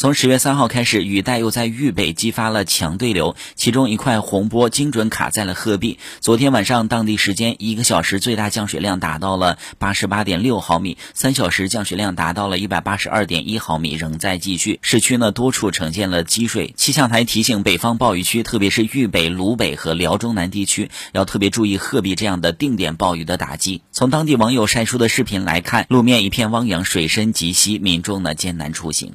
从十月三号开始雨带又在豫北激发了强对流其中一块洪波精准卡在了鹤壁。昨天晚上当地时间一个小时最大降水量达到了八十八点六毫米三小时降水量达到了一百八十二点一毫米仍在继续。市区呢多处呈现了积水气象台提醒北方暴雨区特别是豫北鲁北和辽中南地区要特别注意鹤壁这样的定点暴雨的打击。从当地网友晒出的视频来看路面一片汪洋水深及膝民众呢艰难出行。